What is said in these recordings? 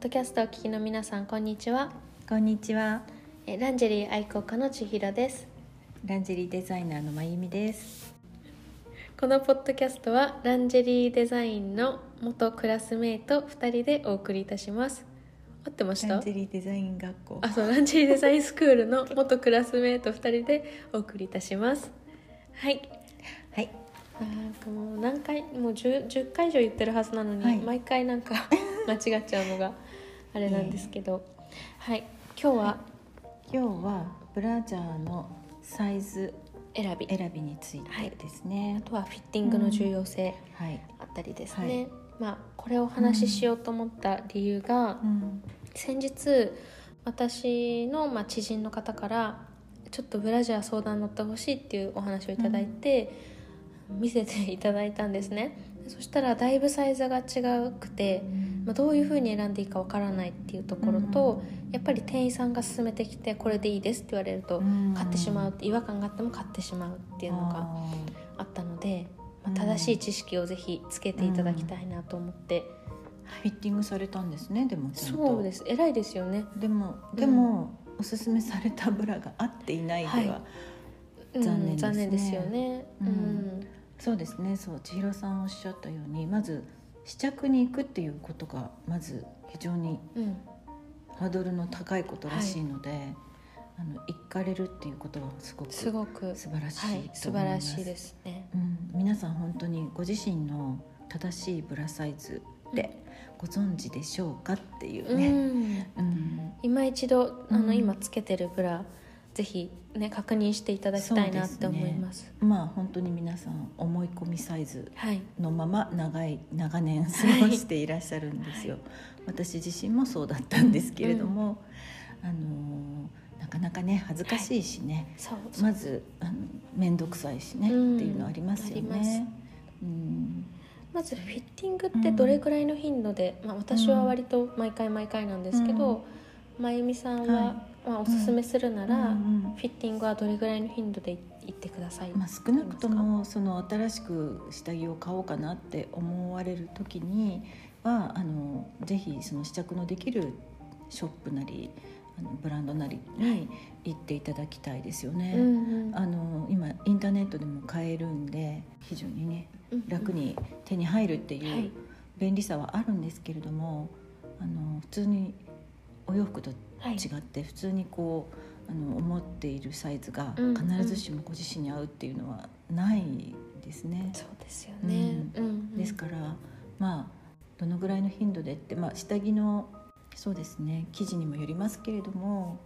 ドキャストをお聞きの皆さんこんにちはこんにちは。えランジェリー愛好家の千尋ですランジェリーデザイナーのまゆみです。このポッドキャストはランジェリーデザインの元クラスメート2人でお送りいたします合ってました？ランジェリーデザイン学校。あそうランジェリーデザインスクールの元クラスメート2人でお送りいたしますはいはい。なんかもう何回もう 10, 10回以上言ってるはずなのに、はい毎回なんか 間違っちゃうのがあれなんですけど、はい。今日は？今日はブラジャーのサイズ選び、選びについてですね。あ。とはフィッティングの重要性はい。あったりですはい。ね、まあこれをお話ししようと思った理由が、うん。先日私のまあ知人の方からちょっとブラジャー相談乗ってほしいっていうお話をいただいて、見せていただいたんですねそしたらだいぶサイズが違くて、まあ、どういうふうに選んでいいかわからないっていうところと、やっぱり店員さんが勧めてきてこれでいいですって言われるとうん。買ってしまうって違和感があっても買ってしまうっていうのがああったので、まあ、うん。正しい知識をぜひつけていただきたいなと思って、ーフィッティングされたんですね。でもちゃんと。そうです。偉いですよね。でもでも、おすすめされたブラが合っていないでは、はい。うん残念ですね。残念ですよね。ううんん、そうですね。そう千尋さんおっしゃったように、まず試着に行くっていうことがまず非常にうん。ハードルの高いことらしいので、あの行かれるっていうことはすごくすごく素晴らしはいいと素思います。晴らしいですね。うん、皆さん本当にご自身の正しいブラサイズってご存知でしょうかっていううね。ん。うん。今一度あの、うん。今つけてるブラぜひね確認していただきたいなって思います。まあ本当に皆さん思い込みサイズはい。のまま長い長年過ごしていらっしゃるんですよ、はい。私自身もそうだったんですけれども、あのーなかなかね恥ずかしいしね、そうそう。まずあの面倒くさいしね、うん。っていうのありますよね。うん。まずフィッティングってどれくらいの頻度で、まあ、私は割と毎回毎回なんですけど、まゆみさんは、はまあ、おすすめするなら、うんうんフィッティングはどれぐらいの頻度で行ってください、まあ、少なくともその新しく下着を買おうかなって思われる時にはあのぜひその試着のできるショップなりあのブランドなりに行っていただきたいですよね。うんうん。あの今インターネットでも買えるんで非常にねうんうん。楽に手に入るってはい。いう便利さはあるんですけれども、あの普通にお洋服とはい。違って普通にこうあの思っているサイズがうん必ずしもご自身に合うっていうのはないですね。そうですよね、うん。うんですからまあどのぐらいの頻度でって、まあ、下着のそうですね生地にもよりますけれども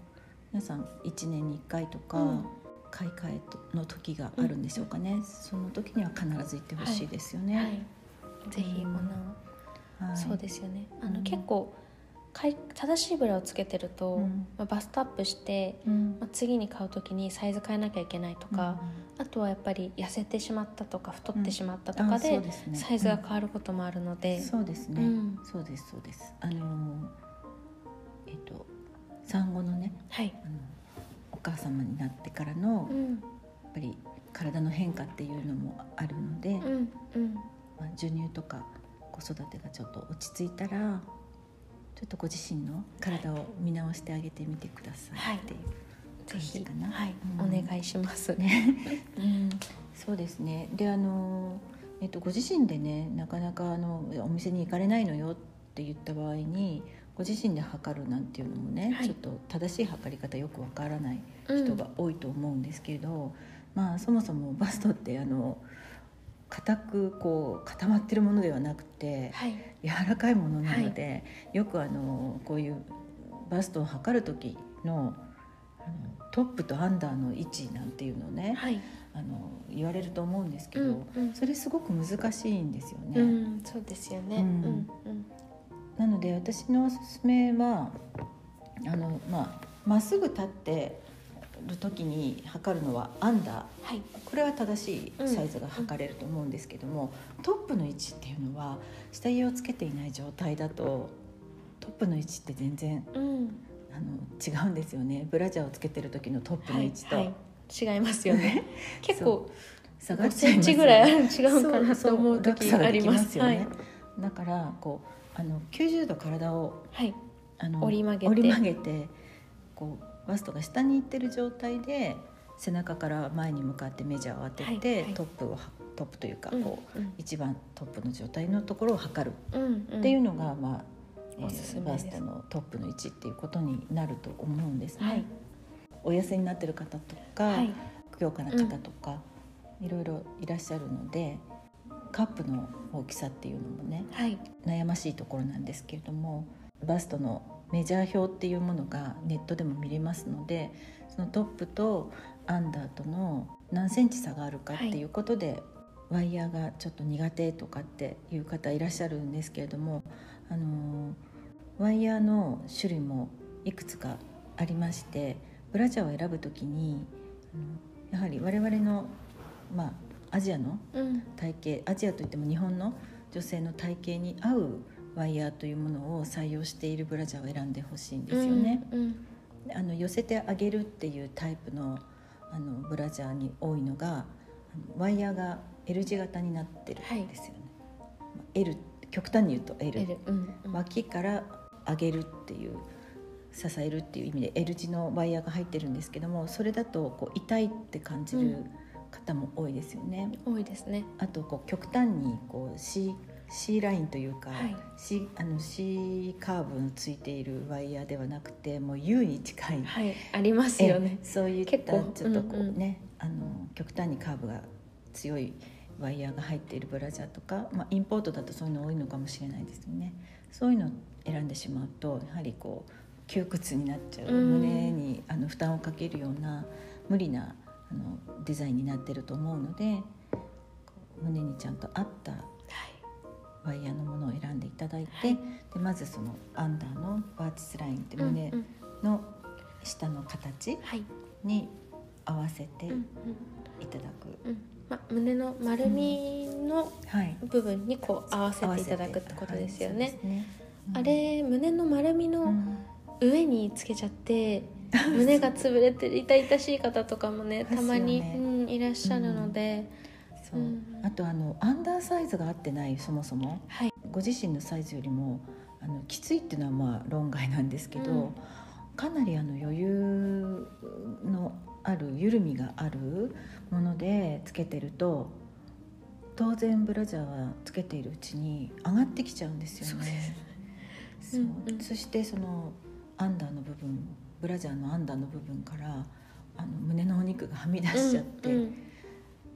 皆さん1年に1回とか、うん。買い替えの時があるんでしょうかね、その時には必ず行ってほしいですよね。はい、ぜひうん。そうですよね。あの、うん。結構正しいブラをつけてると、うん。まあ、バストアップして、うん。まあ、次に買う時にサイズ変えなきゃいけないとか、あとはやっぱり痩せてしまったとか太ってしまったとかあで,、ですね。サイズが変わることもあるので、そうですね、うん。そうですそうです。あのーえっと産後のねはい、お母様になってからの、やっうんぱり体の変化っていうのもあるので、うんうん、まあ、授乳とか子育てがちょっと落ち着いたらちょっとご自身の体を見直してあげてみてくださいっていうぜひ、感じかな。はいうんお願いします。ね、うん、そうですね。で、あの、えっと、ご自身でね、なかなか、あの、お店に行かれないのよって言った場合に。ご自身で測るなんていうのもね、はいちょっと正しい測り方よくわからないうん人が多いと思うんですけれど。まあ、そもそもバストって、あの。硬くこう固まってるものではなくてはい、柔らかいものなので、よくあのこういうバストを測る時のあのトップとアンダーの位置なんていうのをね、はい、あの言われると思うんですけど、うんうん。それすごく難しいんですよね。うん、そうですよね。ううんん、うん、なので私のおすすめはあのまあまっすぐ立ってる時に測るのはアンダー。はい、これは正しいサイズが測れると思うんですけども、トップの位置っていうのは下着をつけていない状態だとトップの位置って全然うん、あの違うんですよね。ブラジャーをつけてる時のトップの位置と、はいはい、違いますよね。結構下がっ5センちゃいますよね。チぐらい違うかなと思う時あります。よね。はい、だからこあの90度体をはい。あの折り曲げて。折り曲げてこうバストが下に行ってる状態で背中から前に向かってメジャーを当てて、はいはい。トップをはトップというかうんこう、うん一番トップの状態のところを測る。うんうん。っていうのが、まあえーおすすめバストのトップの位置っていうことになると思うんですね。はい。お痩せになってる方とか、はい。強化な方とか、いろいろいらっしゃるのでカップの大きさっていうのもねはい。悩ましいところなんですけれどもバストのメジャー表っていうものがネットでも見れますのでそのトップとアンダーとの何センチ差があるかっていうことで、ワイヤーがちょっと苦手とかっていう方いらっしゃるんですけれども、あのワイヤーの種類もいくつかありましてブラジャーを選ぶときにやはり我々の、まあ、アジアのうん。体型アジアといっても日本の女性の体型に合うワイヤーというものを採用しているブラジャーを選んでほしいんですよね。うんうんあの寄せてあげるっていうタイプのあのブラジャーに多いのがワイヤーが L 字型になってるんですよね。まあ L 極端に言うと L, L うんうん脇から上げるっていう支えるっていう意味で L 字のワイヤーが入ってるんですけどもそれだとこう痛いって感じる方も多いですよね。多いですねあとこう極端にこう C, C ラインというか、はい。C, あの C カーブのついているワイヤーではなくてもう U に近い、はい。ありますよね。えそういったちょっとこううんうんね、あの極端にカーブが強いワイヤーが入っているブラジャーとか、まあ、インポートだとそういうの多いのかもしれないですよね。そういうのを選んでしまうとやはりこう窮屈になっちゃう、うん。胸にあの負担をかけるような無理なあのデザインになってると思うので胸にちゃんと合ったワイヤーのものを選んでいただいて、はい。でまずそのアンダーのバーチスラインってうん胸うん。の下の形はい。に合わせてうんうん。いただく、うん。ま胸の丸みのはい。部分にこう合わせていただくってことですよね。あれ胸の丸みうのん。上につけちゃって、胸が潰れて痛々しい方とかもね たまに、ですようん、いらっしゃるので、そう、うん。あとあのアンダーサイズが合ってないそもそも。はい。ご自身のサイズよりもあのきついっていうのはまあ論外なんですけど、うん。かなりあの余裕のある緩みがあるものでつけてると当然ブラジャーはつけているうちに上がってきちゃうんですよね。そうう。んうん。そしてそのアンダーの部分ブラジャーのアンダーの部分からあの胸のお肉がはみ出しちゃってっうん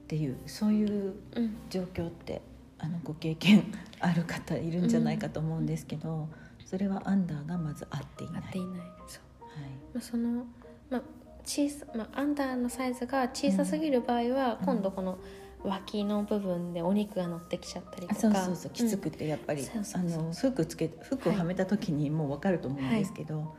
ていう、そういううん。状況ってあのご経験ある方いるんじゃないかと思うんですけど、それはアンダーがまず合っていない。合っていない。そう。はい。まあ、その、まあ小さまあ、アンダーのサイズが小さすぎる場合は、うん。今度この脇の部分でお肉が乗ってきちゃったりとか。あそうそうそうきつくてやっぱり、あの服つけ服をはめた時にもう分かると思うんですけど、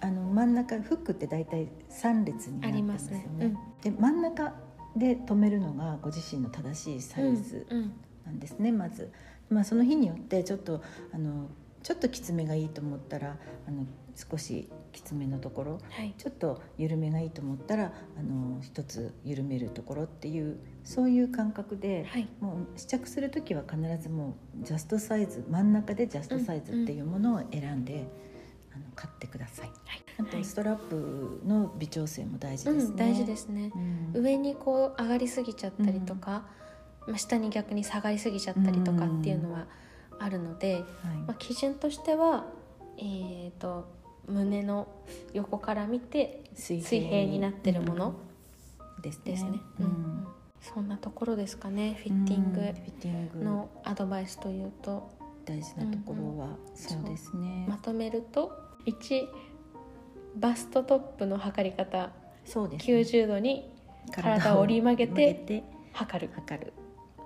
あの真ん中フックって大体3列になってますよね。ありますね。で真ん中で留めるのがご自身の正しいサイズうんうん。なんですね、まず、まあ、その日によってちょっとあのちょっときつめがいいと思ったらあの少しきつめのところはい。ちょっと緩めがいいと思ったらあの一つ緩めるところっていうそういう感覚で、はい。もう試着する時は必ずもうジャストサイズ真ん中でジャストサイズっていうものを選んで、あの買ってください。はいあとストラップの微調整も大事ですね。うん、大事ですね、うん。上にこう上がりすぎちゃったりとか、まあ、下に逆に下がりすぎちゃったりとかっていうのはあるので、はい。まあ、基準としては、えー、と胸の横から見て水水平になってるものですね。ですね、ううん。んそんなところですかね。フィッティング。うんフィッティング。のアドバイスというと。大事なところはそう。ですね。まとめると1バストトップの測り方。そうですね。90度に体を折り曲げて測る。測る。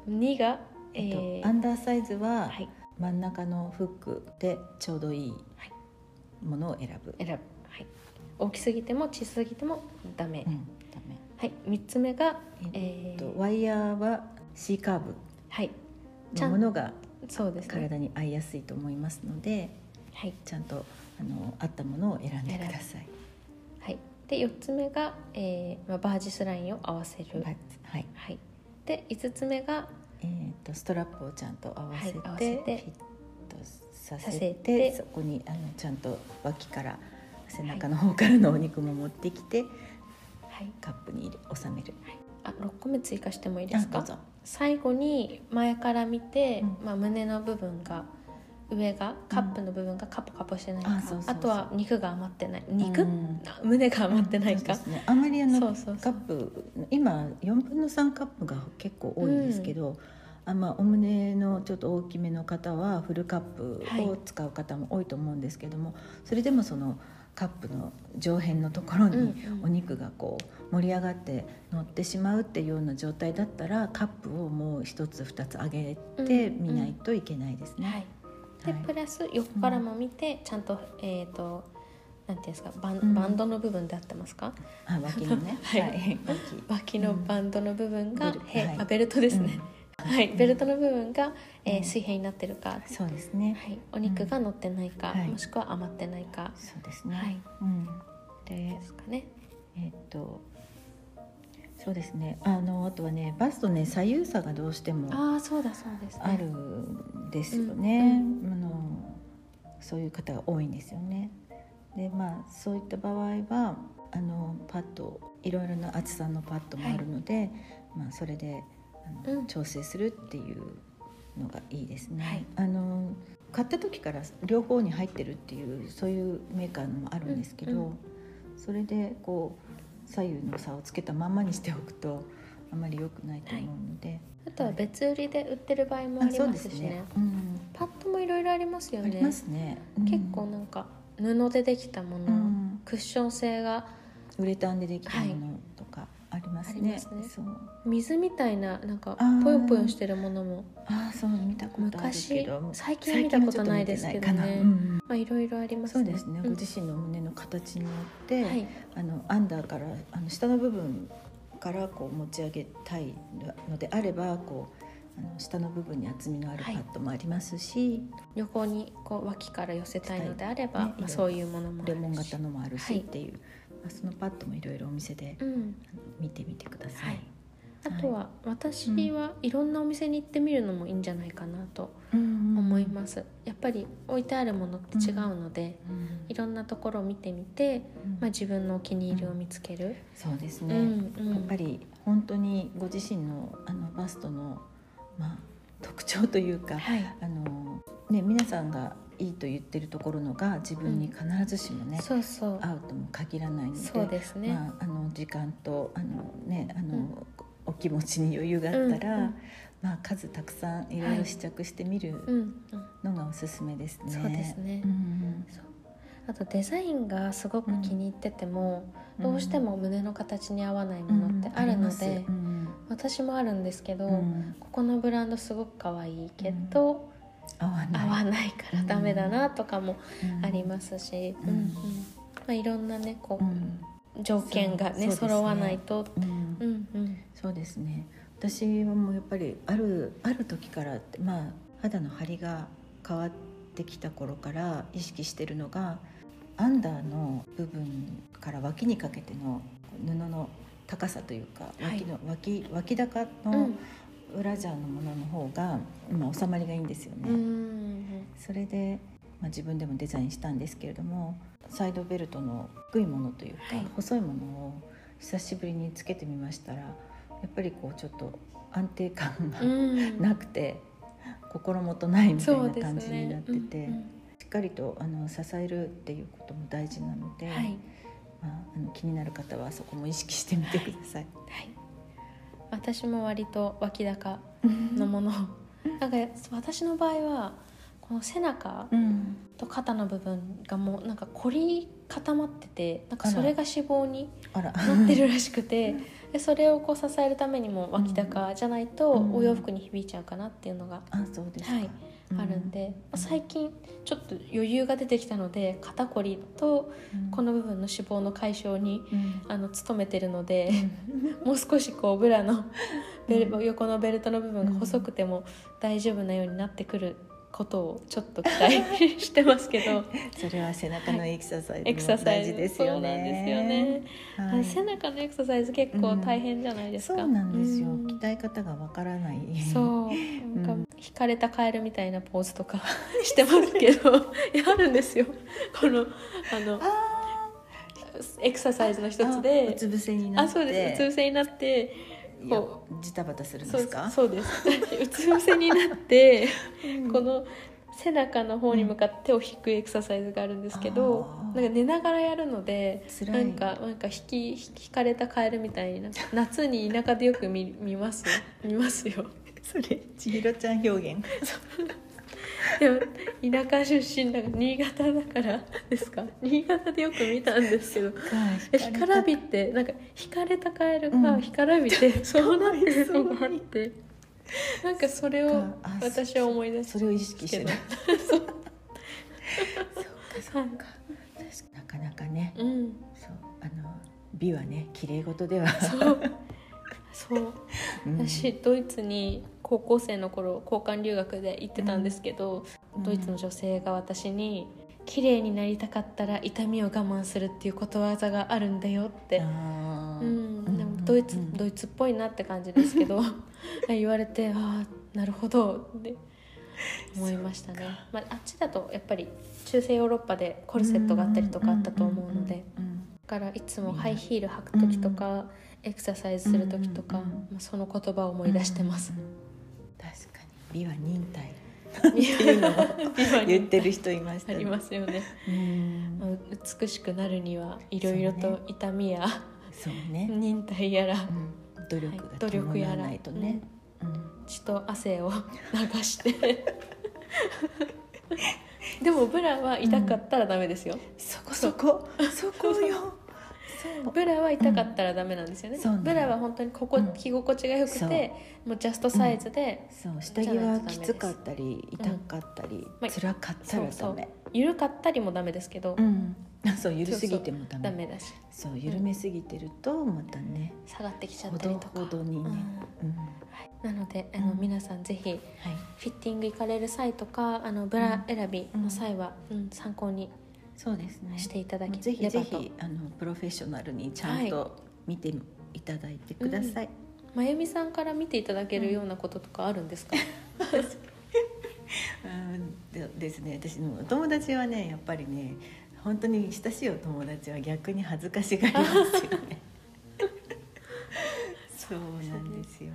2が、えっとえーアンダーサイズははい、真ん中のフックでちょうどいいはい。ものを選ぶ。選ぶ、はい、大きすぎても小さすぎてもダメ、うん、ダメ。はい、3つ目が、えっとえーワイヤーは C カーブ。はい。のものがそうですね。体に合いやすいと思いますので、はい、ちゃんとあの合ったものを選んでください。はい、で4つ目が、えーまあ、バージスラインを合わせる、はい。はい。はい、で5つ目がえっとストラップをちゃんと合わせて,、はい合わせて。フィットささせせて。てそこにあのちゃんと脇から背中の方からのお肉も持ってきて、はい。カップに入れ収める。あ6個目追加してもいいですか？最後に前から見て、うん。まあ、胸の部分が上がカップの部分がカポカポしてないか、あそうそうそう。あとは肉が余ってない。肉、うん。あ 胸が余ってないか、そうですね、あまりあのカップ今4分の3カップが結構多いんですけど、あまあ、お胸のちょっと大きめの方はフルカップを使う方も多いと思うんですけども、それでもそのカップの上辺のところにうんうん。お肉がこう盛り上がって乗ってしまうっていうような状態だったらカップをもう一つ二つ上げてみないといけないですね。はい、ではいプラス横からも見て、ちゃんとえっ、となんていうんですかバン,、うん。バンドの部分で合ってますか？あ脇のね、はい。脇。脇のバンドの部分が、ベル。へはい。あベルトですね、はい。ベルトの部分が、えーうん。水平になってるか、そうですね。はい、お肉が乗ってないか、はい。もしくは余ってないか。そうですね。はい。うん、でですかね。えっとそうですね。あのあとはねバストね左右差がどうしてもああそうだそうですね。あるんですよね、あのそういう方が多いんですよね。でまあそういった場合はあのパッドいろいろな厚さのパッドもあるので、まあ、それであの、うん。調整するっていうのがいいですね、はい。あの買った時から両方に入ってるっていうそういうメーカーのもあるんですけど、うんうん。それでこう左右の差をつけたまんまにしておくとあまり良くないと思うので、あとは別売りで売ってる場合もありますしね。うん、パッドもいろいろありますよね。ありま。すね、うん。結構なんか布でできたもの、うん。クッション性がウレタンでできたものとかありますね。ありますね。そう。水みたいななんかぽよぽよしてるものも。ああそう見たことあるけ昔ど最近は見たことないですけどね。うんまあいろいろありますね。そうですね、うん。ご自身の胸の形によって、はい。あのアンダーからあの下の部分からこう持ち上げたいのであればこうあの下の部分に厚みのあるパはい。ッドもありますし、横にこう脇から寄せたいのであれば、ねまあ、そういうものもあるし。レモン型のもあるしはい。っていう、まあ、そのパッドもいろいろお店で、うん。見てみてください。はいあとは私はいろんなお店に行ってみるのもいいんじゃないかなと思思います、やっぱり置いてあるものって違うので、いろんなところを見てみて、まあ、自分のお気に入りを見つける、そうですね、うんうん。やっぱり本当にご自身のあのバストの、まあ、特徴というか、はい。あのね、皆さんがいいと言ってるところのが自分に必ずしもね、そうそう。合うとも限らないのでそうですね、まあ、あの時間とあの、ね、あの、お気持ちに余裕があったら、うんうん。まあ、数たくさんいろいろ試着してみるうんうん。のがおすすめですね。そうですね。うんあとデザインがすごく気に入ってても、どうしても胸の形に合わないものってあるので、うん私もあるんですけど、うんここのブランドすごく可愛いけど、合わない。合わないからダメだなとかもうん。ありますし、うんうん。うん。まあ、いろんなねこう、うん条件がねね。揃わないと、うん。うんうん。そうですね。私はもうやっぱりあるある時からまあ肌の張りが変わってきた頃から意識してるのがアンダーの部分から脇にかけての布の高さというかはい。脇の、脇脇高うのん。ブラジャーのものの方が、まあ、収まりがいいんですよね。うん。それで、まあ、自分でもデザインしたんですけれどもサイドベルトの低いものというか、はい。細いものを久しぶりにつけてみましたらやっぱりこうちょっと安定感がうん。なくて、心もとないみたいな感じになねってて、うんうんしっかりとあの支えるっていうことも大事なので、はい。まあ、あの気になる方はそこも意識してみてください。はい、私も割と脇高のもの。を なんか私の場合はこの背中うん。と肩の部分がもうなんか凝り固まっててなんかそれが脂肪になってるらしくてでそれをこう支えるためにも脇高じゃないとうん。お洋服に響いちゃうかなっていうのが、あそうですか、はいあるんで、まあ最近ちょっと余裕が出てきたので肩こりとうん。この部分の脂肪の解消にうん。あの努めてるので、もう少しこうブラのベル、横のベルトの部分が細くても大丈夫なようになってくることをちょっと期待してますけど。それは背中のエクササイズも大事ですよそうなんですよね。ね。はい。背中のエクササイズ結構大変じゃないですか、そうなんですよ、うん。鍛え方がわからない。そう。うんなん。か引かれたカエルみたいなポーズとかしてますけど。い やあるんですよ。このあのあエクササイズの一ーつで。あうつ伏せになって。あそうです。うつ伏せになってジタバタするんですか？そうです。うつ伏せになってうん。この背中の方に向かって手を引くエクササイズがあるんですけど、なんか寝ながらやるので辛ないんかなんか引き引かれたカエルみたいな夏に田舎でよく見見ます？見ますよ。それ千尋ちゃん表現 でも田舎出身だから新潟だからですか？新潟でよく見たんですけど。え干からびってなんか引かれたカエルがうん。干からびて、そうなってるのがあって。なんかそれをあ私は思い出すそれを意識してけどるそうかそうか。なかなかね。うん。そう。あの美はね綺麗事では。そう。そう。うん。私ドイツに高校生の頃交換留学で行ってたんですけど、うん。ドイツの女性が私に「綺麗になりたかったら痛みを我慢するっていうことわざがあるんだよ」って、うん、でもドイツ、うん。ドイツっぽいなって感じですけど 言われてああなるほどって思いましたね、まあ、あっちだとやっぱり中世ヨーロッパでコルセットがあったりとかあったと思うので。だからいつもハイヒール履く時とか、エクササイズする時とか、まあその言葉を思い出してます美は忍耐。っていうのを言ってる人いましたありますよね、美しくなるにはいろいろと痛みや、そうね、忍耐やら、うん。努力はいが努力やないとね、うん。血と汗を流して。でもブラは痛かったらダメですよ、そこそこ。そこよブラは痛かったらダメなんですよね、そうなのブラは本当にここ、うん。着心地が良くてもうジャストサイズで、そう。下着はきつかったり痛かったり、まあ辛かったらダメ。緩かったりもダメですけど、うん。そう緩すぎてもダメ。だし。そう緩めすぎてるとまたね、下がってきちゃったりとか。ほどにね、うん。うん。はい、なのであの、うん。皆さんぜひはい。フィッティング行かれる際とかあのブラ選びの際は、うん参考にそうですね。していただけぜひぜひあのプロフェッショナルにちゃんと見ていただいてください、まゆみさんから見ていただけるようなこととかあるんですか、うん。でですね。私のお友達はねやっぱりね本当に親しいお友達は逆に恥ずかしがりますよね。そうなんですよ、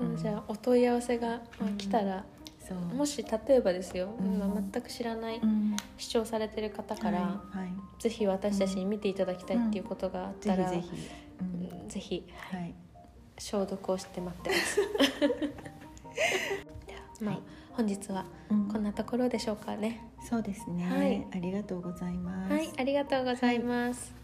うん。じゃあお問い合わせが、まあ来たら、もし例えばですよ、うん。今全く知らない、うん。視聴されてる方から、はいはい。ぜひ私たちに見ていただきたいっていうことがあったら、ぜひぜひ、うんうん。ぜひはい。消毒をして待ってます。ではまあ、はい。本日はうん。こんなところでしょうかね。そうですね、はい。ありがとうございます、はい、ありがとうございます。